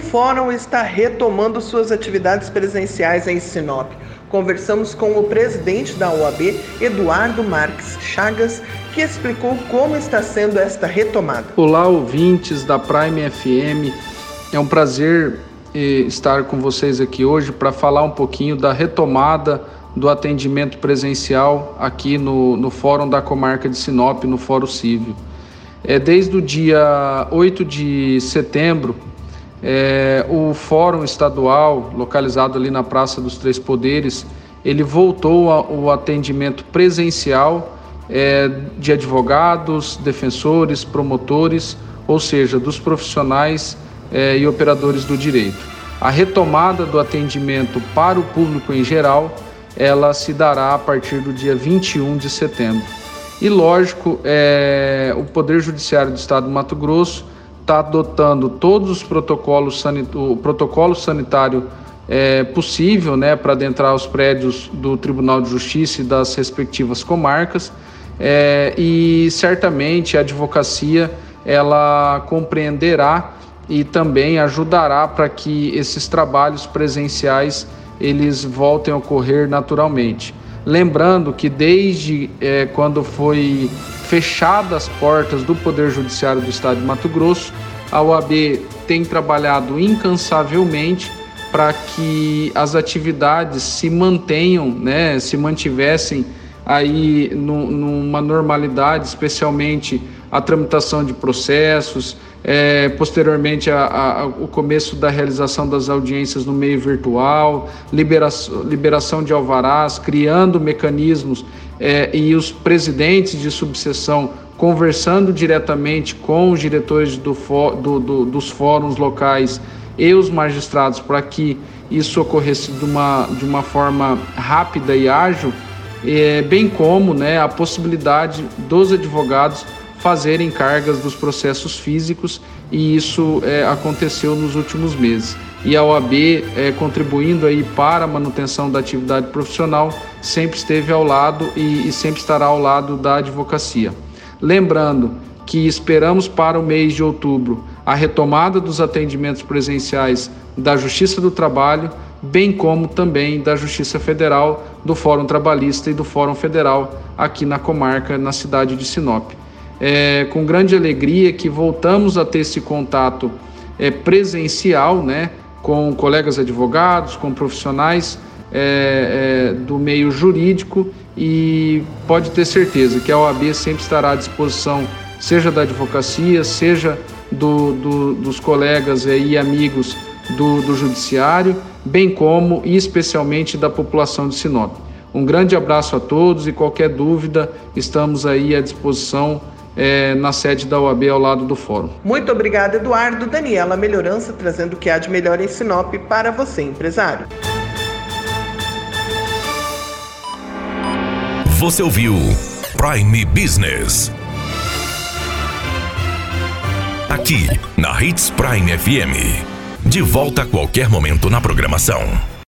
Fórum está retomando suas atividades presenciais em Sinop. Conversamos com o presidente da OAB, Eduardo Marques Chagas, que explicou como está sendo esta retomada. Olá, ouvintes da Prime FM. É um prazer eh, estar com vocês aqui hoje para falar um pouquinho da retomada do atendimento presencial aqui no, no Fórum da Comarca de Sinop, no Fórum Cívil. É, desde o dia 8 de setembro, é, o Fórum Estadual, localizado ali na Praça dos Três Poderes, ele voltou ao atendimento presencial é, de advogados, defensores, promotores, ou seja, dos profissionais é, e operadores do direito. A retomada do atendimento para o público em geral, ela se dará a partir do dia 21 de setembro. E lógico, é, o Poder Judiciário do Estado do Mato Grosso está adotando todos os protocolos, o protocolo sanitário é, possível né, para adentrar os prédios do Tribunal de Justiça e das respectivas comarcas é, e certamente a advocacia ela compreenderá e também ajudará para que esses trabalhos presenciais eles voltem a ocorrer naturalmente. Lembrando que desde é, quando foi fechadas as portas do Poder Judiciário do Estado de Mato Grosso, a OAB tem trabalhado incansavelmente para que as atividades se mantenham, né, se mantivessem aí numa normalidade, especialmente a tramitação de processos, é, posteriormente a, a, o começo da realização das audiências no meio virtual, liberação, liberação de alvarás, criando mecanismos é, e os presidentes de subseção conversando diretamente com os diretores do, do, do, dos fóruns locais e os magistrados para que isso ocorresse de uma, de uma forma rápida e ágil, é, bem como né, a possibilidade dos advogados fazerem cargas dos processos físicos e isso é, aconteceu nos últimos meses. E a OAB, é, contribuindo aí para a manutenção da atividade profissional, sempre esteve ao lado e, e sempre estará ao lado da advocacia. Lembrando que esperamos para o mês de outubro a retomada dos atendimentos presenciais da Justiça do Trabalho, bem como também da Justiça Federal, do Fórum Trabalhista e do Fórum Federal aqui na comarca, na cidade de Sinop. É com grande alegria que voltamos a ter esse contato é, presencial, né, com colegas advogados, com profissionais é, é, do meio jurídico e pode ter certeza que a OAB sempre estará à disposição, seja da advocacia, seja do, do, dos colegas e amigos do, do Judiciário, bem como e especialmente da população de Sinop. Um grande abraço a todos e qualquer dúvida, estamos aí à disposição é, na sede da OAB ao lado do fórum. Muito obrigado, Eduardo. Daniela Melhorança trazendo o que há de melhor em Sinop para você, empresário. Você ouviu Prime Business. Aqui, na Hits Prime FM. De volta a qualquer momento na programação.